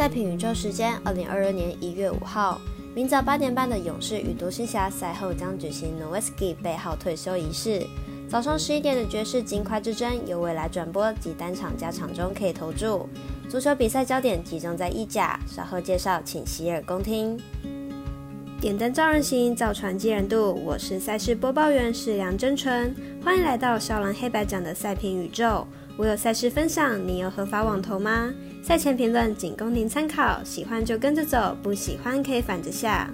赛评宇宙时间，二零二二年一月五号，明早八点半的勇士与独行侠赛后将举行 Nowitzki 背号退休仪式。早上十一点的爵士金块之争由未来转播及单场加场中可以投注。足球比赛焦点集中在意甲，稍后介绍，请洗耳恭听。点灯照人行，造船济人度。我是赛事播报员是梁真纯，欢迎来到少狼黑白奖的赛评宇宙。我有赛事分享，你有合法网投吗？赛前评论仅供您参考，喜欢就跟着走，不喜欢可以反着下。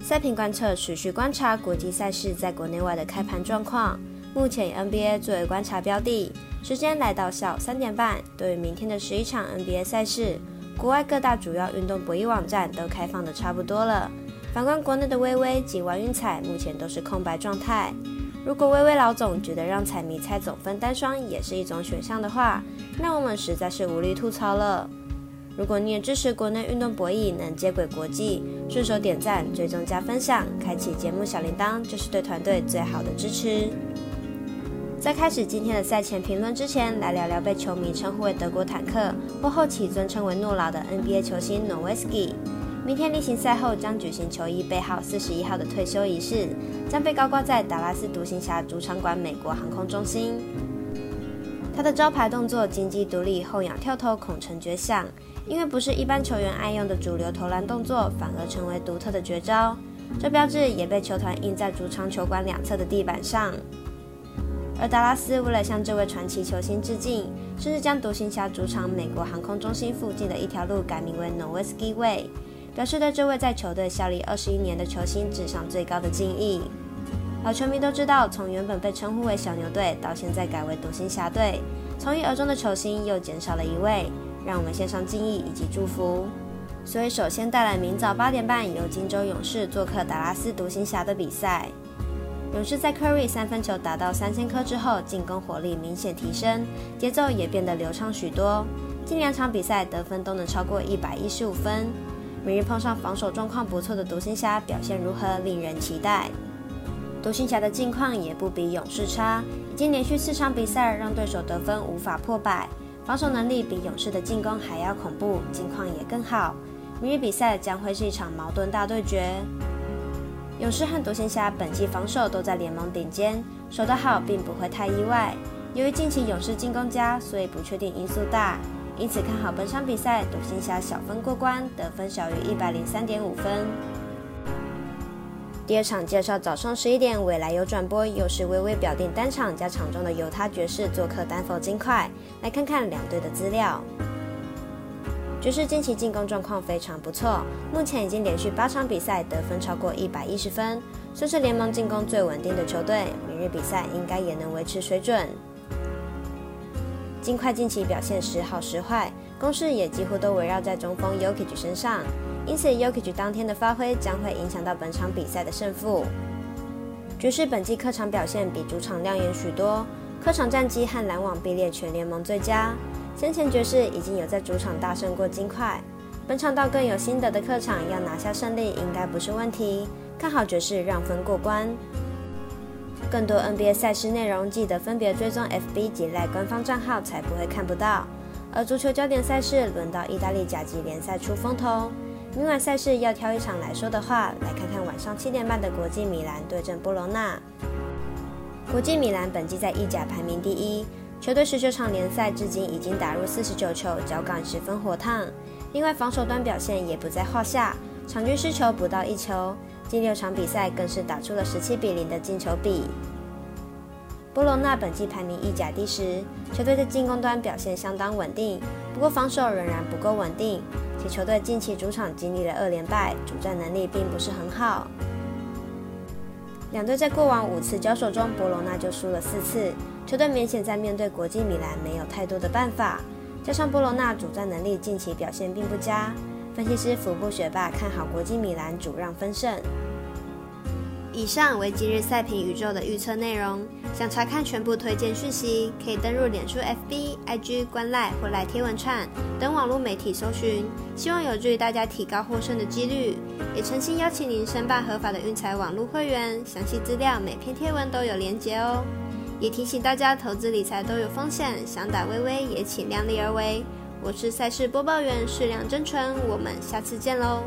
赛评观测持续观察国际赛事在国内外的开盘状况，目前以 NBA 作为观察标的。时间来到下午三点半，对于明天的十一场 NBA 赛事，国外各大主要运动博弈网站都开放的差不多了。反观国内的微微及玩运彩，目前都是空白状态。如果微微老总觉得让彩迷猜总分单双也是一种选项的话，那我们实在是无力吐槽了。如果你也支持国内运动博弈能接轨国际，顺手点赞、追踪加分享，开启节目小铃铛，就是对团队最好的支持。在开始今天的赛前评论之前，来聊聊被球迷称呼为德国坦克，或后期尊称为诺老的 NBA 球星 n o w i s k i。明天例行赛后将举行球衣背号四十一号的退休仪式，将被高挂在达拉斯独行侠主场馆美国航空中心。他的招牌动作金鸡独立后仰跳投孔成绝响，因为不是一般球员爱用的主流投篮动作，反而成为独特的绝招。这标志也被球团印在主场球馆两侧的地板上。而达拉斯为了向这位传奇球星致敬，甚至将独行侠主场美国航空中心附近的一条路改名为 Nowitzki Way。表示对这位在球队效力二十一年的球星致上最高的敬意。老球迷都知道，从原本被称呼为小牛队，到现在改为独行侠队，从一而终的球星又减少了一位，让我们献上敬意以及祝福。所以，首先带来明早八点半由金州勇士做客达拉斯独行侠的比赛。勇士在 Curry 三分球达到三千颗之后，进攻火力明显提升，节奏也变得流畅许多。近两场比赛得分都能超过一百一十五分。明日碰上防守状况不错的独行侠，表现如何令人期待？独行侠的近况也不比勇士差，已经连续四场比赛让对手得分无法破百，防守能力比勇士的进攻还要恐怖，近况也更好。明日比赛将会是一场矛盾大对决。勇士和独行侠本季防守都在联盟顶尖，守得好并不会太意外。由于近期勇士进攻佳，所以不确定因素大。因此看好本场比赛，独行侠小分过关，得分小于一百零三点五分。第二场介绍早上十一点，未来有转播，又是微微表定单场加场中的犹他爵士做客丹佛金块。来看看两队的资料。爵士近期进攻状况非常不错，目前已经连续八场比赛得分超过一百一十分，算是联盟进攻最稳定的球队。明日比赛应该也能维持水准。金块近期表现时好时坏，攻势也几乎都围绕在中锋 Yokich 身上，因此 Yokich 当天的发挥将会影响到本场比赛的胜负。爵士本季客场表现比主场亮眼许多，客场战绩和篮网并列全联盟最佳。先前爵士已经有在主场大胜过金块，本场到更有心得的客场要拿下胜利应该不是问题，看好爵士让分过关。更多 NBA 赛事内容，记得分别追踪 FB 及赖官方账号，才不会看不到。而足球焦点赛事轮到意大利甲级联赛出风头，明晚赛事要挑一场来说的话，来看看晚上七点半的国际米兰对阵波隆纳。国际米兰本季在意甲排名第一，球队十九场联赛至今已经打入四十九球，脚感十分火烫。另外防守端表现也不在话下，场均失球不到一球。近六场比赛更是打出了十七比零的进球比。波罗纳本季排名意甲第十，球队在进攻端表现相当稳定，不过防守仍然不够稳定，且球队近期主场经历了二连败，主战能力并不是很好。两队在过往五次交手中，波隆纳就输了四次，球队明显在面对国际米兰没有太多的办法，加上波罗纳主战能力近期表现并不佳。分析师福布学霸看好国际米兰主让分胜。以上为今日赛评宇宙的预测内容。想查看全部推荐讯息，可以登入脸书、FB、IG、观赖或赖贴文串等网络媒体搜寻。希望有助于大家提高获胜的几率。也诚心邀请您申办合法的运财网络会员，详细资料每篇贴文都有连结哦。也提醒大家，投资理财都有风险，想打微微也请量力而为。我是赛事播报员适量真纯，我们下次见喽。